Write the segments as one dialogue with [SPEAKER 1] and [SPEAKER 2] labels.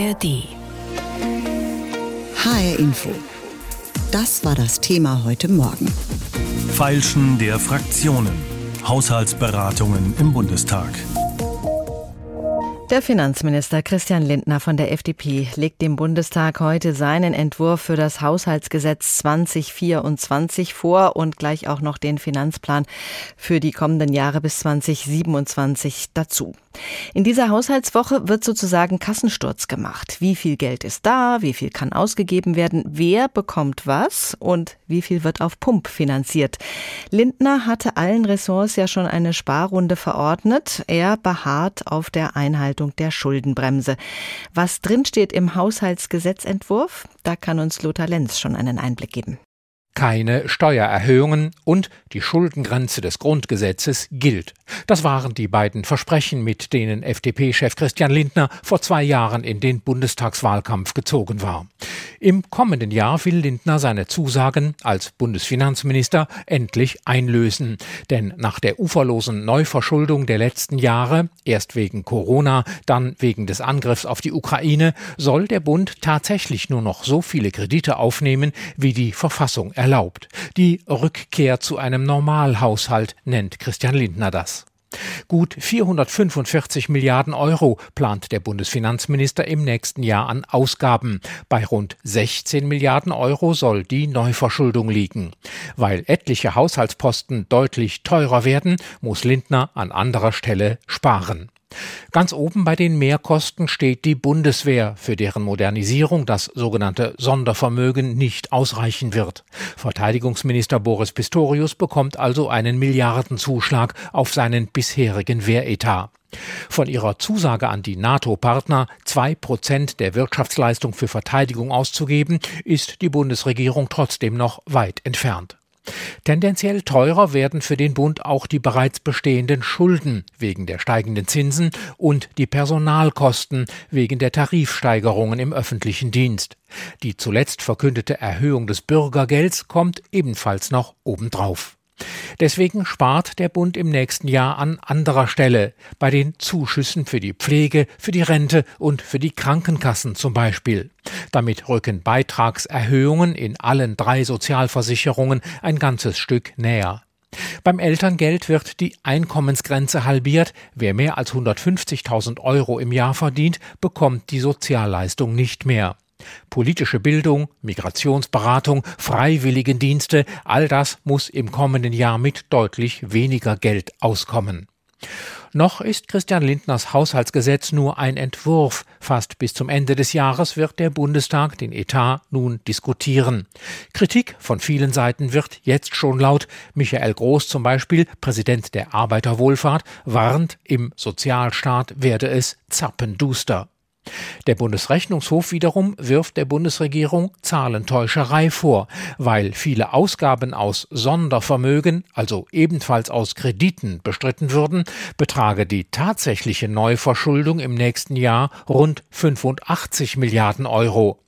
[SPEAKER 1] ARD.
[SPEAKER 2] HR Info. Das war das Thema heute Morgen.
[SPEAKER 3] Feilschen der Fraktionen. Haushaltsberatungen im Bundestag.
[SPEAKER 4] Der Finanzminister Christian Lindner von der FDP legt dem Bundestag heute seinen Entwurf für das Haushaltsgesetz 2024 vor und gleich auch noch den Finanzplan für die kommenden Jahre bis 2027 dazu. In dieser Haushaltswoche wird sozusagen Kassensturz gemacht. Wie viel Geld ist da? Wie viel kann ausgegeben werden? Wer bekommt was? Und wie viel wird auf Pump finanziert? Lindner hatte allen Ressorts ja schon eine Sparrunde verordnet. Er beharrt auf der Einhaltung der Schuldenbremse. Was drinsteht im Haushaltsgesetzentwurf? Da kann uns Lothar Lenz schon einen Einblick geben.
[SPEAKER 5] Keine Steuererhöhungen und die Schuldengrenze des Grundgesetzes gilt. Das waren die beiden Versprechen, mit denen FDP-Chef Christian Lindner vor zwei Jahren in den Bundestagswahlkampf gezogen war. Im kommenden Jahr will Lindner seine Zusagen als Bundesfinanzminister endlich einlösen. Denn nach der uferlosen Neuverschuldung der letzten Jahre, erst wegen Corona, dann wegen des Angriffs auf die Ukraine, soll der Bund tatsächlich nur noch so viele Kredite aufnehmen, wie die Verfassung erlaubt. Die Rückkehr zu einem Normalhaushalt nennt Christian Lindner das. Gut 445 Milliarden Euro plant der Bundesfinanzminister im nächsten Jahr an Ausgaben. Bei rund 16 Milliarden Euro soll die Neuverschuldung liegen. Weil etliche Haushaltsposten deutlich teurer werden, muss Lindner an anderer Stelle sparen. Ganz oben bei den Mehrkosten steht die Bundeswehr, für deren Modernisierung das sogenannte Sondervermögen nicht ausreichen wird. Verteidigungsminister Boris Pistorius bekommt also einen Milliardenzuschlag auf seinen bisherigen Wehretat. Von ihrer Zusage an die NATO-Partner, zwei Prozent der Wirtschaftsleistung für Verteidigung auszugeben, ist die Bundesregierung trotzdem noch weit entfernt. Tendenziell teurer werden für den Bund auch die bereits bestehenden Schulden wegen der steigenden Zinsen und die Personalkosten wegen der Tarifsteigerungen im öffentlichen Dienst. Die zuletzt verkündete Erhöhung des Bürgergelds kommt ebenfalls noch obendrauf. Deswegen spart der Bund im nächsten Jahr an anderer Stelle, bei den Zuschüssen für die Pflege, für die Rente und für die Krankenkassen zum Beispiel. Damit rücken Beitragserhöhungen in allen drei Sozialversicherungen ein ganzes Stück näher. Beim Elterngeld wird die Einkommensgrenze halbiert. Wer mehr als 150.000 Euro im Jahr verdient, bekommt die Sozialleistung nicht mehr. Politische Bildung, Migrationsberatung, Freiwilligendienste, all das muss im kommenden Jahr mit deutlich weniger Geld auskommen. Noch ist Christian Lindners Haushaltsgesetz nur ein Entwurf. Fast bis zum Ende des Jahres wird der Bundestag den Etat nun diskutieren. Kritik von vielen Seiten wird jetzt schon laut. Michael Groß zum Beispiel, Präsident der Arbeiterwohlfahrt, warnt, im Sozialstaat werde es zappenduster. Der Bundesrechnungshof wiederum wirft der Bundesregierung Zahlentäuscherei vor, weil viele Ausgaben aus Sondervermögen, also ebenfalls aus Krediten, bestritten würden, betrage die tatsächliche Neuverschuldung im nächsten Jahr rund 85 Milliarden Euro.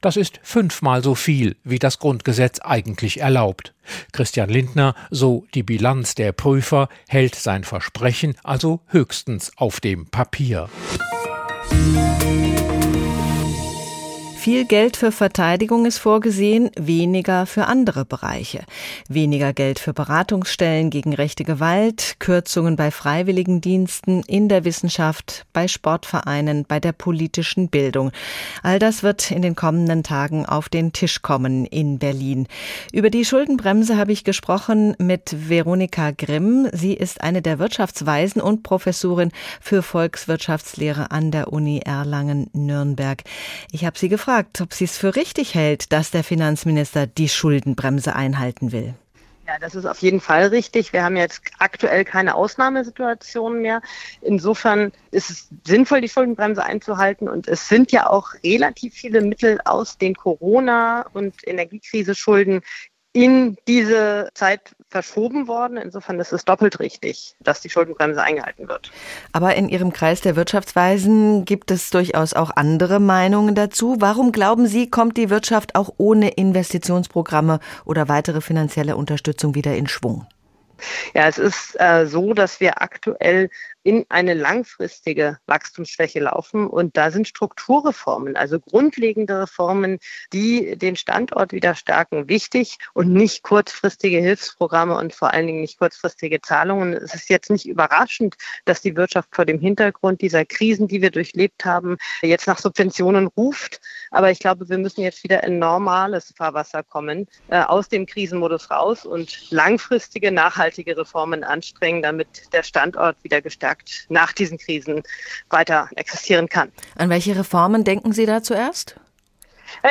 [SPEAKER 5] Das ist fünfmal so viel, wie das Grundgesetz eigentlich erlaubt. Christian Lindner, so die Bilanz der Prüfer, hält sein Versprechen also höchstens auf dem Papier.
[SPEAKER 4] Música Viel Geld für Verteidigung ist vorgesehen, weniger für andere Bereiche. Weniger Geld für Beratungsstellen gegen rechte Gewalt, Kürzungen bei Freiwilligendiensten, in der Wissenschaft, bei Sportvereinen, bei der politischen Bildung. All das wird in den kommenden Tagen auf den Tisch kommen in Berlin. Über die Schuldenbremse habe ich gesprochen mit Veronika Grimm. Sie ist eine der Wirtschaftsweisen und Professorin für Volkswirtschaftslehre an der Uni Erlangen-Nürnberg. Ich habe sie gefragt, gefragt, ob sie es für richtig hält, dass der Finanzminister die Schuldenbremse einhalten will.
[SPEAKER 6] Ja, das ist auf jeden Fall richtig. Wir haben jetzt aktuell keine Ausnahmesituation mehr. Insofern ist es sinnvoll, die Schuldenbremse einzuhalten. Und es sind ja auch relativ viele Mittel aus den Corona- und Energiekrise-Schulden in diese Zeit verschoben worden. Insofern ist es doppelt richtig, dass die Schuldenbremse eingehalten wird.
[SPEAKER 4] Aber in Ihrem Kreis der Wirtschaftsweisen gibt es durchaus auch andere Meinungen dazu. Warum glauben Sie, kommt die Wirtschaft auch ohne Investitionsprogramme oder weitere finanzielle Unterstützung wieder in Schwung?
[SPEAKER 6] Ja, es ist äh, so, dass wir aktuell in eine langfristige Wachstumsschwäche laufen. Und da sind Strukturreformen, also grundlegende Reformen, die den Standort wieder stärken, wichtig und nicht kurzfristige Hilfsprogramme und vor allen Dingen nicht kurzfristige Zahlungen. Es ist jetzt nicht überraschend, dass die Wirtschaft vor dem Hintergrund dieser Krisen, die wir durchlebt haben, jetzt nach Subventionen ruft. Aber ich glaube, wir müssen jetzt wieder in normales Fahrwasser kommen, äh, aus dem Krisenmodus raus und langfristige, nachhaltige Reformen anstrengen, damit der Standort wieder gestärkt nach diesen Krisen weiter existieren kann.
[SPEAKER 4] An welche Reformen denken Sie da zuerst?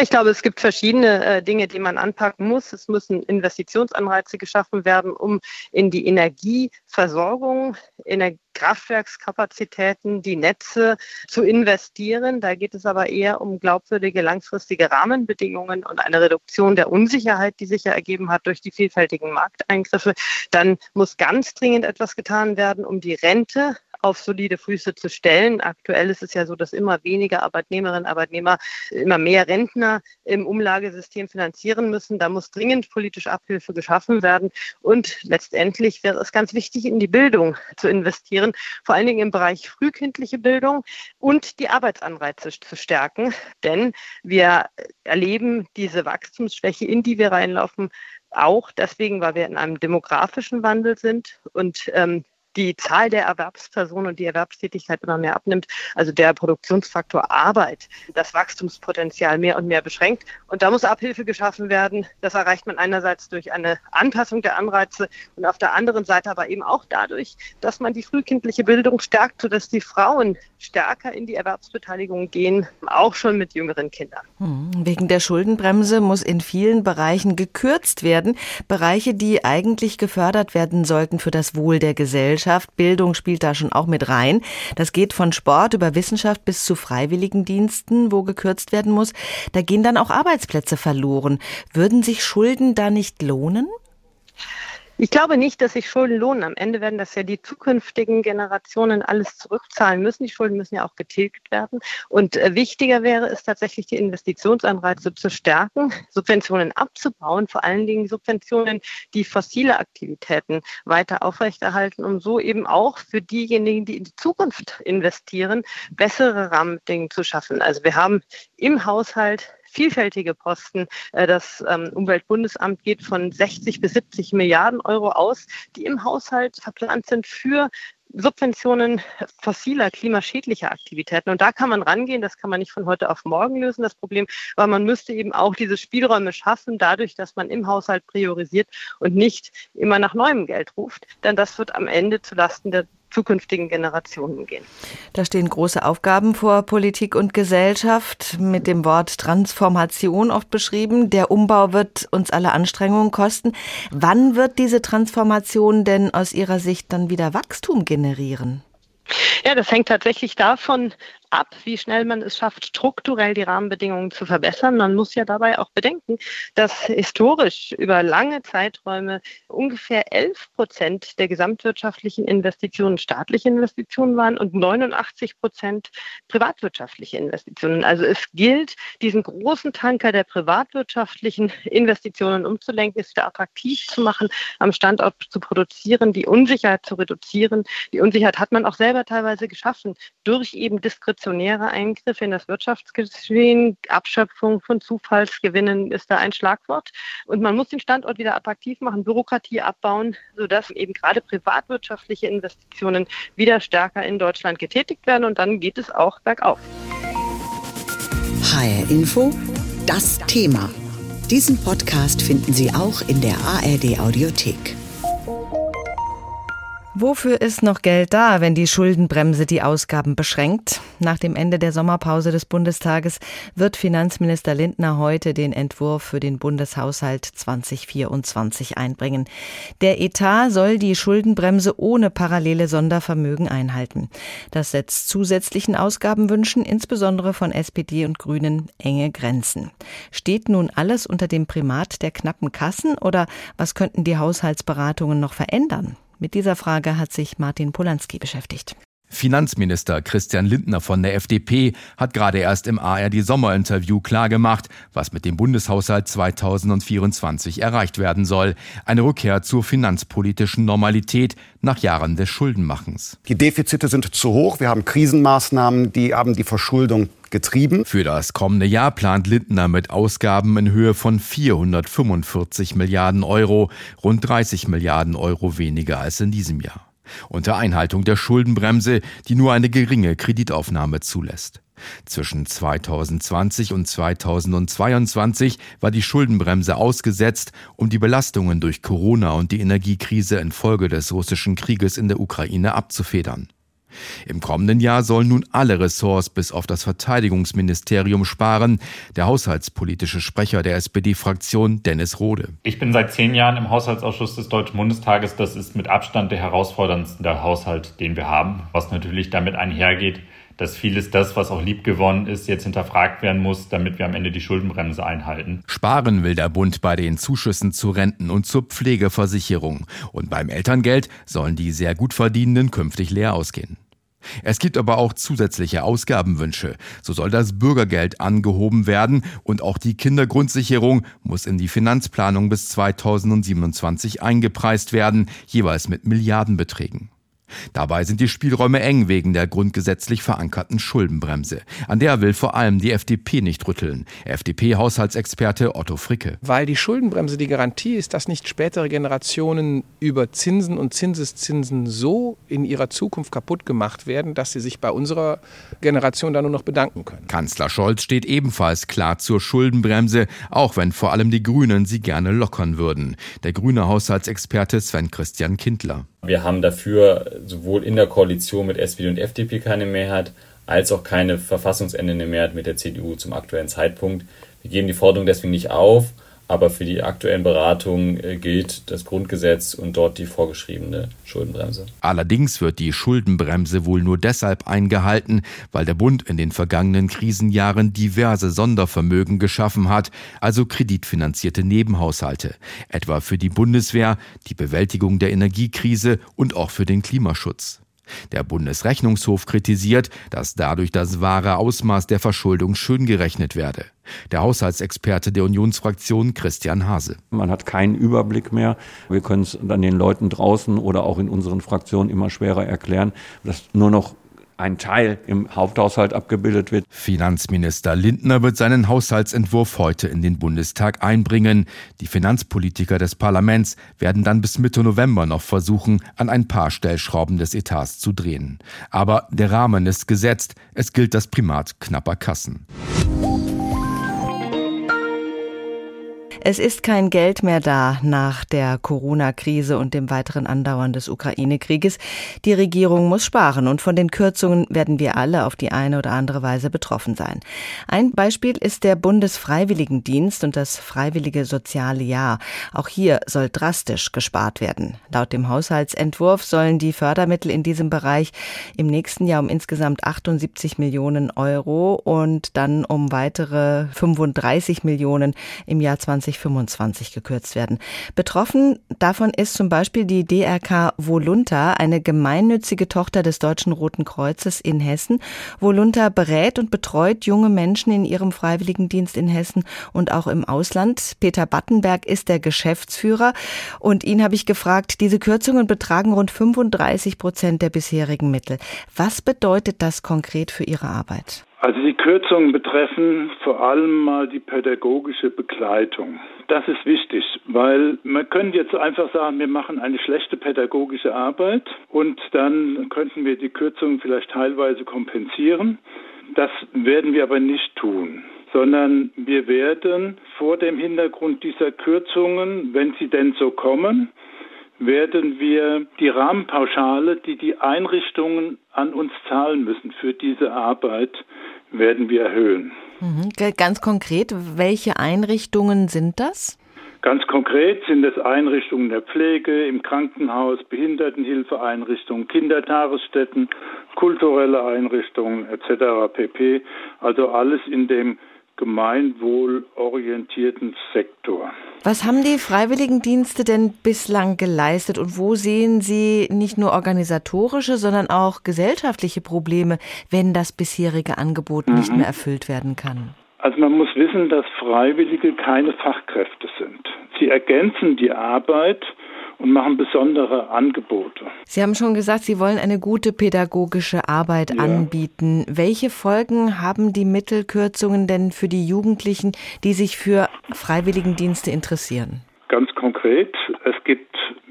[SPEAKER 6] Ich glaube, es gibt verschiedene äh, Dinge, die man anpacken muss. Es müssen Investitionsanreize geschaffen werden, um in die Energieversorgung, in der Kraftwerkskapazitäten, die Netze zu investieren. Da geht es aber eher um glaubwürdige langfristige Rahmenbedingungen und eine Reduktion der Unsicherheit, die sich ja ergeben hat durch die vielfältigen Markteingriffe. Dann muss ganz dringend etwas getan werden, um die Rente auf solide Füße zu stellen. Aktuell ist es ja so, dass immer weniger Arbeitnehmerinnen und Arbeitnehmer immer mehr Rentner im Umlagesystem finanzieren müssen. Da muss dringend politisch Abhilfe geschaffen werden. Und letztendlich wäre es ganz wichtig, in die Bildung zu investieren, vor allen Dingen im Bereich frühkindliche Bildung und die Arbeitsanreize zu stärken. Denn wir erleben diese Wachstumsschwäche, in die wir reinlaufen, auch deswegen, weil wir in einem demografischen Wandel sind und ähm, die Zahl der Erwerbspersonen und die Erwerbstätigkeit immer mehr abnimmt, also der Produktionsfaktor Arbeit, das Wachstumspotenzial mehr und mehr beschränkt. Und da muss Abhilfe geschaffen werden. Das erreicht man einerseits durch eine Anpassung der Anreize und auf der anderen Seite aber eben auch dadurch, dass man die frühkindliche Bildung stärkt, sodass die Frauen stärker in die Erwerbsbeteiligung gehen, auch schon mit jüngeren Kindern.
[SPEAKER 4] Hm, wegen der Schuldenbremse muss in vielen Bereichen gekürzt werden. Bereiche, die eigentlich gefördert werden sollten für das Wohl der Gesellschaft. Gesellschaft. Bildung spielt da schon auch mit rein. Das geht von Sport über Wissenschaft bis zu Freiwilligendiensten, wo gekürzt werden muss. Da gehen dann auch Arbeitsplätze verloren. Würden sich Schulden da nicht lohnen?
[SPEAKER 6] Ich glaube nicht, dass sich Schulden lohnen. Am Ende werden das ja die zukünftigen Generationen alles zurückzahlen müssen. Die Schulden müssen ja auch getilgt werden. Und äh, wichtiger wäre es tatsächlich, die Investitionsanreize zu stärken, Subventionen abzubauen, vor allen Dingen Subventionen, die fossile Aktivitäten weiter aufrechterhalten, um so eben auch für diejenigen, die in die Zukunft investieren, bessere Rahmenbedingungen zu schaffen. Also wir haben im Haushalt vielfältige Posten. Äh, das ähm, Umweltbundesamt geht von 60 bis 70 Milliarden Euro aus, die im Haushalt verplant sind für Subventionen fossiler, klimaschädlicher Aktivitäten. Und da kann man rangehen, das kann man nicht von heute auf morgen lösen, das Problem, weil man müsste eben auch diese Spielräume schaffen, dadurch, dass man im Haushalt priorisiert und nicht immer nach neuem Geld ruft. Denn das wird am Ende zulasten der zukünftigen Generationen gehen.
[SPEAKER 4] Da stehen große Aufgaben vor Politik und Gesellschaft, mit dem Wort Transformation oft beschrieben. Der Umbau wird uns alle Anstrengungen kosten. Wann wird diese Transformation denn aus Ihrer Sicht dann wieder Wachstum generieren?
[SPEAKER 6] Ja, das hängt tatsächlich davon ab, wie schnell man es schafft, strukturell die Rahmenbedingungen zu verbessern. Man muss ja dabei auch bedenken, dass historisch über lange Zeiträume ungefähr 11 Prozent der gesamtwirtschaftlichen Investitionen staatliche Investitionen waren und 89 Prozent privatwirtschaftliche Investitionen. Also es gilt, diesen großen Tanker der privatwirtschaftlichen Investitionen umzulenken, es wieder attraktiv zu machen, am Standort zu produzieren, die Unsicherheit zu reduzieren. Die Unsicherheit hat man auch selber teilweise geschaffen durch eben Diskretion diskretionäre Eingriffe in das Wirtschaftsgeschehen, Abschöpfung von Zufallsgewinnen ist da ein Schlagwort. Und man muss den Standort wieder attraktiv machen, Bürokratie abbauen, sodass eben gerade privatwirtschaftliche Investitionen wieder stärker in Deutschland getätigt werden. Und dann geht es auch bergauf.
[SPEAKER 2] HR Info, das Thema. Diesen Podcast finden Sie auch in der ARD Audiothek.
[SPEAKER 4] Wofür ist noch Geld da, wenn die Schuldenbremse die Ausgaben beschränkt? Nach dem Ende der Sommerpause des Bundestages wird Finanzminister Lindner heute den Entwurf für den Bundeshaushalt 2024 einbringen. Der Etat soll die Schuldenbremse ohne parallele Sondervermögen einhalten. Das setzt zusätzlichen Ausgabenwünschen, insbesondere von SPD und Grünen, enge Grenzen. Steht nun alles unter dem Primat der knappen Kassen oder was könnten die Haushaltsberatungen noch verändern? Mit dieser Frage hat sich Martin Polanski beschäftigt.
[SPEAKER 1] Finanzminister Christian Lindner von der FDP hat gerade erst im ARD Sommerinterview klargemacht, was mit dem Bundeshaushalt 2024 erreicht werden soll. Eine Rückkehr zur finanzpolitischen Normalität nach Jahren des Schuldenmachens.
[SPEAKER 7] Die Defizite sind zu hoch. Wir haben Krisenmaßnahmen, die haben die Verschuldung getrieben.
[SPEAKER 1] Für das kommende Jahr plant Lindner mit Ausgaben in Höhe von 445 Milliarden Euro, rund 30 Milliarden Euro weniger als in diesem Jahr unter Einhaltung der Schuldenbremse, die nur eine geringe Kreditaufnahme zulässt. Zwischen 2020 und 2022 war die Schuldenbremse ausgesetzt, um die Belastungen durch Corona und die Energiekrise infolge des russischen Krieges in der Ukraine abzufedern. Im kommenden Jahr sollen nun alle Ressorts bis auf das Verteidigungsministerium sparen. Der haushaltspolitische Sprecher der SPD-Fraktion Dennis Rode.
[SPEAKER 8] Ich bin seit zehn Jahren im Haushaltsausschuss des Deutschen Bundestages. Das ist mit Abstand der herausforderndste Haushalt, den wir haben, was natürlich damit einhergeht, dass vieles das, was auch liebgewonnen ist, jetzt hinterfragt werden muss, damit wir am Ende die Schuldenbremse einhalten.
[SPEAKER 1] Sparen will der Bund bei den Zuschüssen zu Renten und zur Pflegeversicherung. Und beim Elterngeld sollen die sehr gut verdienenden künftig leer ausgehen. Es gibt aber auch zusätzliche Ausgabenwünsche. So soll das Bürgergeld angehoben werden und auch die Kindergrundsicherung muss in die Finanzplanung bis 2027 eingepreist werden, jeweils mit Milliardenbeträgen. Dabei sind die Spielräume eng wegen der grundgesetzlich verankerten Schuldenbremse. An der will vor allem die FDP nicht rütteln. FDP-Haushaltsexperte Otto Fricke.
[SPEAKER 9] Weil die Schuldenbremse die Garantie ist, dass nicht spätere Generationen über Zinsen und Zinseszinsen so in ihrer Zukunft kaputt gemacht werden, dass sie sich bei unserer Generation dann nur noch bedanken können.
[SPEAKER 1] Kanzler Scholz steht ebenfalls klar zur Schuldenbremse, auch wenn vor allem die Grünen sie gerne lockern würden. Der grüne Haushaltsexperte Sven Christian Kindler.
[SPEAKER 10] Wir haben dafür sowohl in der Koalition mit SPD und FDP keine Mehrheit, als auch keine verfassungsändernde Mehrheit mit der CDU zum aktuellen Zeitpunkt. Wir geben die Forderung deswegen nicht auf, aber für die aktuellen Beratungen äh, gilt das Grundgesetz und dort die vorgeschriebene Schuldenbremse.
[SPEAKER 1] Allerdings wird die Schuldenbremse wohl nur deshalb eingehalten, weil der Bund in den vergangenen Krisenjahren diverse Sondervermögen geschaffen hat, also kreditfinanzierte Nebenhaushalte, etwa für die Bundeswehr, die Bewältigung der Energiekrise und auch für den Klimaschutz. Der Bundesrechnungshof kritisiert, dass dadurch das wahre Ausmaß der Verschuldung schön gerechnet werde. Der Haushaltsexperte der Unionsfraktion Christian Hase.
[SPEAKER 11] Man hat keinen Überblick mehr. Wir können es dann den Leuten draußen oder auch in unseren Fraktionen immer schwerer erklären, dass nur noch ein Teil im Haupthaushalt abgebildet wird.
[SPEAKER 1] Finanzminister Lindner wird seinen Haushaltsentwurf heute in den Bundestag einbringen. Die Finanzpolitiker des Parlaments werden dann bis Mitte November noch versuchen, an ein paar Stellschrauben des Etats zu drehen. Aber der Rahmen ist gesetzt. Es gilt das Primat knapper Kassen.
[SPEAKER 4] Es ist kein Geld mehr da nach der Corona-Krise und dem weiteren Andauern des Ukraine-Krieges. Die Regierung muss sparen und von den Kürzungen werden wir alle auf die eine oder andere Weise betroffen sein. Ein Beispiel ist der Bundesfreiwilligendienst und das Freiwillige Soziale Jahr. Auch hier soll drastisch gespart werden. Laut dem Haushaltsentwurf sollen die Fördermittel in diesem Bereich im nächsten Jahr um insgesamt 78 Millionen Euro und dann um weitere 35 Millionen im Jahr 20 2025 gekürzt werden. Betroffen davon ist zum Beispiel die DRK Volunta, eine gemeinnützige Tochter des Deutschen Roten Kreuzes in Hessen. Volunta berät und betreut junge Menschen in ihrem Freiwilligendienst in Hessen und auch im Ausland. Peter Battenberg ist der Geschäftsführer und ihn habe ich gefragt, diese Kürzungen betragen rund 35 Prozent der bisherigen Mittel. Was bedeutet das konkret für Ihre Arbeit?
[SPEAKER 12] Also die Kürzungen betreffen vor allem mal die pädagogische Begleitung. Das ist wichtig, weil man könnte jetzt einfach sagen, wir machen eine schlechte pädagogische Arbeit und dann könnten wir die Kürzungen vielleicht teilweise kompensieren. Das werden wir aber nicht tun sondern wir werden vor dem Hintergrund dieser Kürzungen, wenn sie denn so kommen, werden wir die Rahmenpauschale, die die Einrichtungen an uns zahlen müssen für diese Arbeit, werden wir erhöhen.
[SPEAKER 4] Mhm. Ganz konkret, welche Einrichtungen sind das?
[SPEAKER 12] Ganz konkret sind es Einrichtungen der Pflege, im Krankenhaus, Behindertenhilfeeinrichtungen, Kindertagesstätten, kulturelle Einrichtungen etc. pp. Also alles in dem gemeinwohlorientierten Sektor.
[SPEAKER 4] Was haben die Freiwilligendienste denn bislang geleistet und wo sehen Sie nicht nur organisatorische, sondern auch gesellschaftliche Probleme, wenn das bisherige Angebot mhm. nicht mehr erfüllt werden kann?
[SPEAKER 12] Also man muss wissen, dass Freiwillige keine Fachkräfte sind. Sie ergänzen die Arbeit und machen besondere Angebote.
[SPEAKER 4] Sie haben schon gesagt, Sie wollen eine gute pädagogische Arbeit ja. anbieten. Welche Folgen haben die Mittelkürzungen denn für die Jugendlichen, die sich für Freiwilligendienste interessieren?
[SPEAKER 12] Ganz konkret, es gibt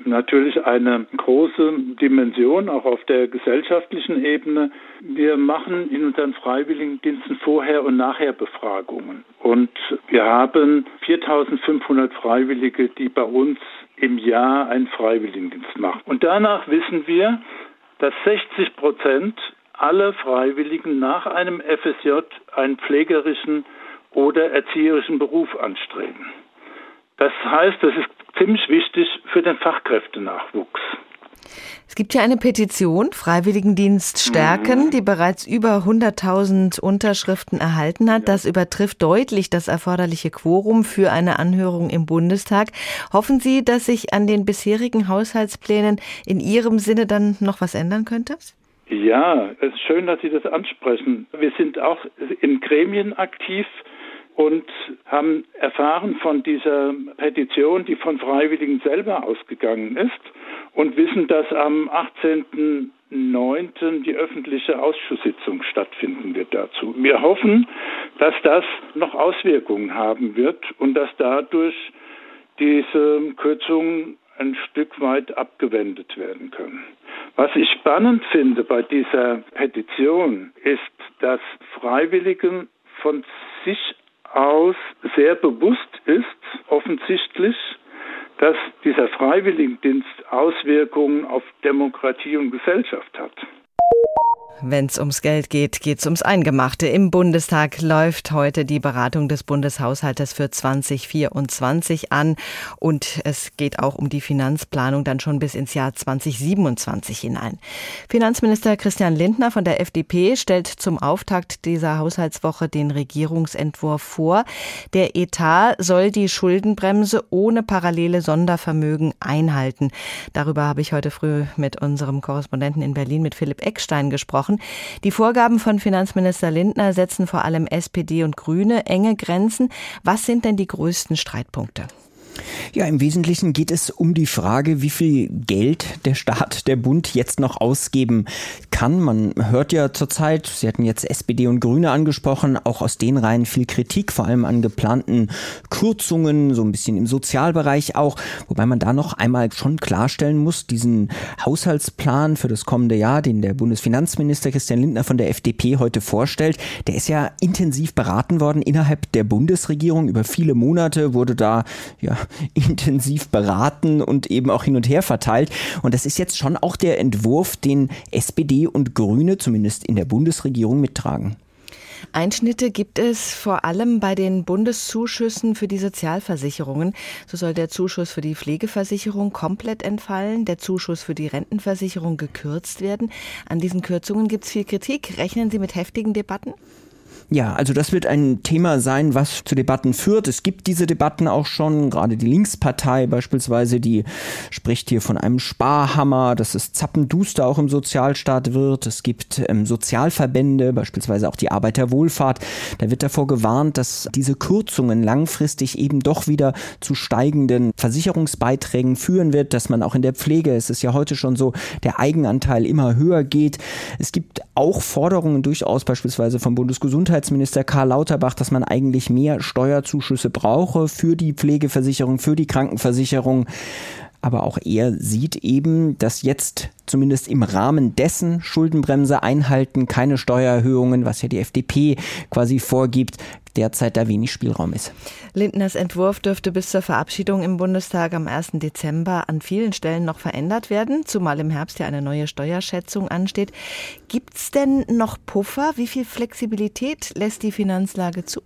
[SPEAKER 12] natürlich eine große Dimension auch auf der gesellschaftlichen Ebene. Wir machen in unseren Freiwilligendiensten Vorher- und Nachher-Befragungen. Und wir haben 4500 Freiwillige, die bei uns im Jahr einen Freiwilligendienst machen. Und danach wissen wir, dass 60 Prozent aller Freiwilligen nach einem FSJ einen pflegerischen oder erzieherischen Beruf anstreben. Das heißt, das ist ziemlich wichtig für den Fachkräftenachwuchs.
[SPEAKER 4] Es gibt ja eine Petition, Freiwilligendienst stärken, mhm. die bereits über 100.000 Unterschriften erhalten hat. Das übertrifft deutlich das erforderliche Quorum für eine Anhörung im Bundestag. Hoffen Sie, dass sich an den bisherigen Haushaltsplänen in Ihrem Sinne dann noch was ändern könnte?
[SPEAKER 12] Ja, es ist schön, dass Sie das ansprechen. Wir sind auch in Gremien aktiv und haben erfahren von dieser Petition, die von Freiwilligen selber ausgegangen ist und wissen, dass am 18.09. die öffentliche Ausschusssitzung stattfinden wird dazu. Wir hoffen, dass das noch Auswirkungen haben wird und dass dadurch diese Kürzungen ein Stück weit abgewendet werden können. Was ich spannend finde bei dieser Petition ist, dass Freiwilligen von sich aus sehr bewusst ist, offensichtlich, dass dieser Freiwilligendienst Auswirkungen auf Demokratie und Gesellschaft hat.
[SPEAKER 4] Wenn es ums Geld geht, geht es ums Eingemachte. Im Bundestag läuft heute die Beratung des Bundeshaushaltes für 2024 an und es geht auch um die Finanzplanung dann schon bis ins Jahr 2027 hinein. Finanzminister Christian Lindner von der FDP stellt zum Auftakt dieser Haushaltswoche den Regierungsentwurf vor. Der Etat soll die Schuldenbremse ohne parallele Sondervermögen einhalten. Darüber habe ich heute früh mit unserem Korrespondenten in Berlin, mit Philipp Eckstein gesprochen gesprochen. Die Vorgaben von Finanzminister Lindner setzen vor allem SPD und Grüne enge Grenzen. Was sind denn die größten Streitpunkte?
[SPEAKER 13] Ja, im Wesentlichen geht es um die Frage, wie viel Geld der Staat, der Bund jetzt noch ausgeben kann. Man hört ja zurzeit, Sie hatten jetzt SPD und Grüne angesprochen, auch aus den Reihen viel Kritik, vor allem an geplanten Kürzungen, so ein bisschen im Sozialbereich auch, wobei man da noch einmal schon klarstellen muss, diesen Haushaltsplan für das kommende Jahr, den der Bundesfinanzminister Christian Lindner von der FDP heute vorstellt, der ist ja intensiv beraten worden innerhalb der Bundesregierung. Über viele Monate wurde da ja intensiv beraten und eben auch hin und her verteilt. Und das ist jetzt schon auch der Entwurf, den SPD und Grüne zumindest in der Bundesregierung mittragen.
[SPEAKER 4] Einschnitte gibt es vor allem bei den Bundeszuschüssen für die Sozialversicherungen. So soll der Zuschuss für die Pflegeversicherung komplett entfallen, der Zuschuss für die Rentenversicherung gekürzt werden. An diesen Kürzungen gibt es viel Kritik. Rechnen Sie mit heftigen Debatten?
[SPEAKER 13] Ja, also das wird ein Thema sein, was zu Debatten führt. Es gibt diese Debatten auch schon, gerade die Linkspartei beispielsweise, die spricht hier von einem Sparhammer, dass es zappenduster auch im Sozialstaat wird. Es gibt ähm, Sozialverbände, beispielsweise auch die Arbeiterwohlfahrt. Da wird davor gewarnt, dass diese Kürzungen langfristig eben doch wieder zu steigenden Versicherungsbeiträgen führen wird, dass man auch in der Pflege, es ist ja heute schon so, der Eigenanteil immer höher geht. Es gibt auch Forderungen durchaus beispielsweise vom Bundesgesundheitsministerium, Gesundheitsminister Karl Lauterbach, dass man eigentlich mehr Steuerzuschüsse brauche für die Pflegeversicherung, für die Krankenversicherung. Aber auch er sieht eben, dass jetzt zumindest im Rahmen dessen Schuldenbremse einhalten, keine Steuererhöhungen, was ja die FDP quasi vorgibt, derzeit da wenig Spielraum ist.
[SPEAKER 4] Lindners Entwurf dürfte bis zur Verabschiedung im Bundestag am 1. Dezember an vielen Stellen noch verändert werden, zumal im Herbst ja eine neue Steuerschätzung ansteht. Gibt es denn noch Puffer? Wie viel Flexibilität lässt die Finanzlage zu?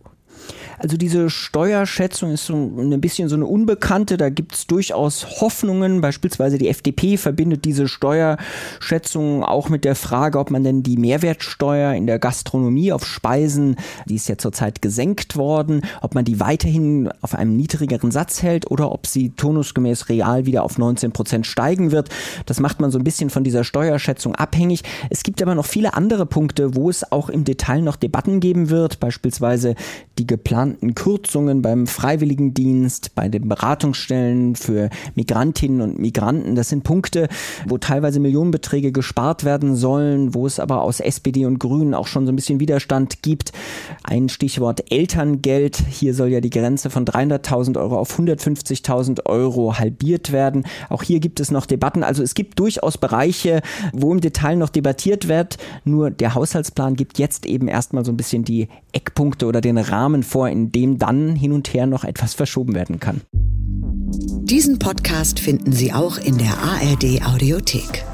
[SPEAKER 13] Also diese Steuerschätzung ist so ein bisschen so eine Unbekannte. Da gibt es durchaus Hoffnungen. Beispielsweise die FDP verbindet diese Steuerschätzung auch mit der Frage, ob man denn die Mehrwertsteuer in der Gastronomie auf Speisen, die ist ja zurzeit gesenkt worden, ob man die weiterhin auf einem niedrigeren Satz hält oder ob sie turnusgemäß real wieder auf 19 Prozent steigen wird. Das macht man so ein bisschen von dieser Steuerschätzung abhängig. Es gibt aber noch viele andere Punkte, wo es auch im Detail noch Debatten geben wird. Beispielsweise die geplanten geplanten Kürzungen beim Freiwilligendienst, bei den Beratungsstellen für Migrantinnen und Migranten. Das sind Punkte, wo teilweise Millionenbeträge gespart werden sollen, wo es aber aus SPD und Grünen auch schon so ein bisschen Widerstand gibt. Ein Stichwort Elterngeld. Hier soll ja die Grenze von 300.000 Euro auf 150.000 Euro halbiert werden. Auch hier gibt es noch Debatten. Also es gibt durchaus Bereiche, wo im Detail noch debattiert wird. Nur der Haushaltsplan gibt jetzt eben erstmal so ein bisschen die Eckpunkte oder den Rahmen vor, in dem dann hin und her noch etwas verschoben werden kann.
[SPEAKER 2] Diesen Podcast finden Sie auch in der ARD Audiothek.